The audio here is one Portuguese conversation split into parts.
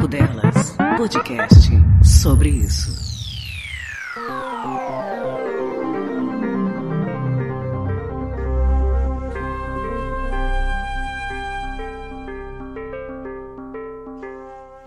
Papo Delas, podcast sobre isso.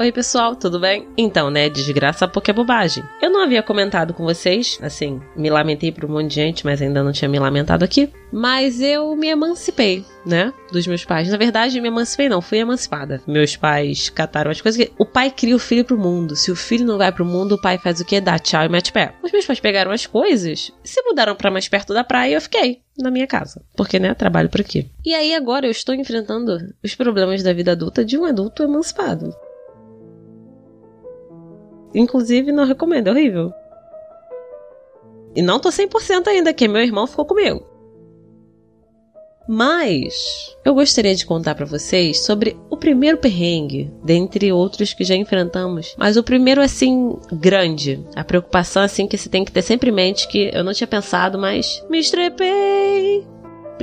Oi, pessoal, tudo bem? Então, né, desgraça porque é bobagem. Eu não havia comentado com vocês, assim, me lamentei por um monte de gente, mas ainda não tinha me lamentado aqui. Mas eu me emancipei, né, dos meus pais. Na verdade, me emancipei não, fui emancipada. Meus pais cataram as coisas que o pai cria o filho pro mundo. Se o filho não vai pro mundo, o pai faz o quê? Dá tchau e mete pé. Os meus pais pegaram as coisas, se mudaram para mais perto da praia e eu fiquei na minha casa. Porque, né, trabalho por aqui. E aí agora eu estou enfrentando os problemas da vida adulta de um adulto emancipado. Inclusive, não recomendo, é horrível. E não tô 100% ainda, que meu irmão ficou comigo. Mas eu gostaria de contar para vocês sobre o primeiro perrengue, dentre outros que já enfrentamos. Mas o primeiro assim grande, a preocupação assim que você tem que ter sempre em mente que eu não tinha pensado, mas me estrepei.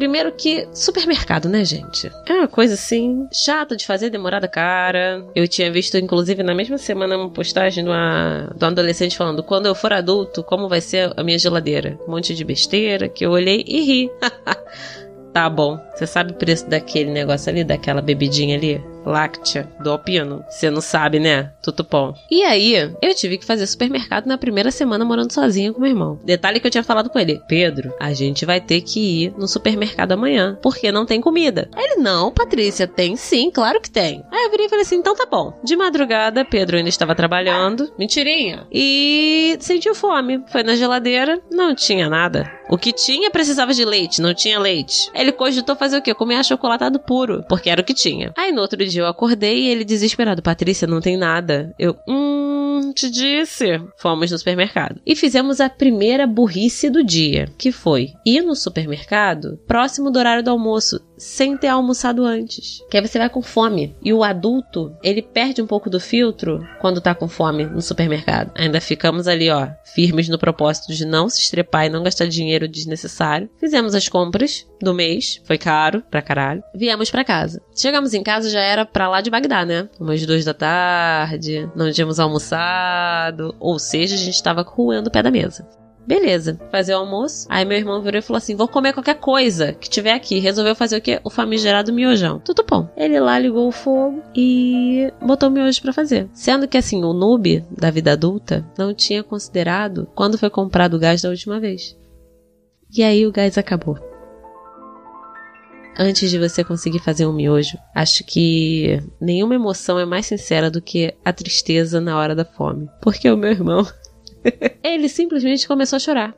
Primeiro que supermercado, né, gente? É uma coisa assim, chata de fazer, demorada cara. Eu tinha visto, inclusive, na mesma semana, uma postagem de, uma, de um adolescente falando: quando eu for adulto, como vai ser a minha geladeira? Um monte de besteira que eu olhei e ri. tá bom. Você sabe o preço daquele negócio ali, daquela bebidinha ali? Láctea do Alpino. Você não sabe, né? Tutupom. E aí, eu tive que fazer supermercado na primeira semana morando sozinha com meu irmão. Detalhe que eu tinha falado com ele: Pedro, a gente vai ter que ir no supermercado amanhã, porque não tem comida. Ele, não, Patrícia, tem sim, claro que tem. Aí eu virei e falei assim: então tá bom. De madrugada, Pedro ainda estava trabalhando. Mentirinha. E sentiu fome. Foi na geladeira, não tinha nada. O que tinha precisava de leite, não tinha leite. Ele cogitou fazer o quê? Comer achocolatado puro, porque era o que tinha. Aí no outro dia eu acordei e ele desesperado: Patrícia, não tem nada. Eu, hum, te disse. Fomos no supermercado. E fizemos a primeira burrice do dia, que foi ir no supermercado próximo do horário do almoço, sem ter almoçado antes. Que aí você vai com fome. E o adulto, ele perde um pouco do filtro quando tá com fome no supermercado. Ainda ficamos ali, ó, firmes no propósito de não se estrepar e não gastar dinheiro desnecessário. Fizemos as compras do mês, foi caro pra caralho. Viemos para casa. Chegamos em casa já era pra lá de Bagdá, né? Umas duas da tarde, não tínhamos almoçado, ou seja, a gente tava roendo o pé da mesa. Beleza, fazer o almoço. Aí meu irmão virou e falou assim: vou comer qualquer coisa que tiver aqui. Resolveu fazer o quê? O famigerado miojão. Tudo bom. Ele lá ligou o fogo e botou o miojo para fazer. Sendo que assim, o noob da vida adulta não tinha considerado quando foi comprado o gás da última vez. E aí o gás acabou antes de você conseguir fazer um miojo. Acho que nenhuma emoção é mais sincera do que a tristeza na hora da fome. Porque o meu irmão, ele simplesmente começou a chorar.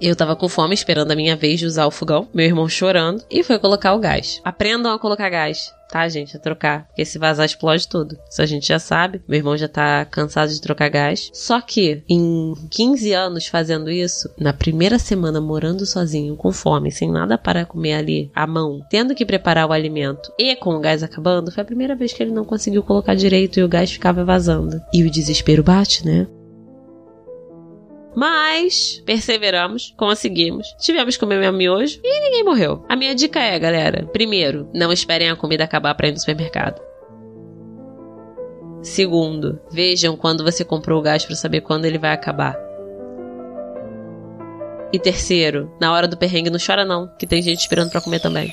Eu tava com fome, esperando a minha vez de usar o fogão, meu irmão chorando, e foi colocar o gás. Aprendam a colocar gás tá, gente? A trocar. Porque se vazar, explode tudo. Isso a gente já sabe. Meu irmão já tá cansado de trocar gás. Só que, em 15 anos fazendo isso, na primeira semana morando sozinho, com fome, sem nada para comer ali à mão, tendo que preparar o alimento e com o gás acabando, foi a primeira vez que ele não conseguiu colocar direito e o gás ficava vazando. E o desespero bate, né? Mas perseveramos, conseguimos. Tivemos que comer meu miojo e ninguém morreu. A minha dica é, galera: primeiro, não esperem a comida acabar para ir no supermercado. Segundo, vejam quando você comprou o gás para saber quando ele vai acabar. E terceiro, na hora do perrengue não chora não, que tem gente esperando para comer também.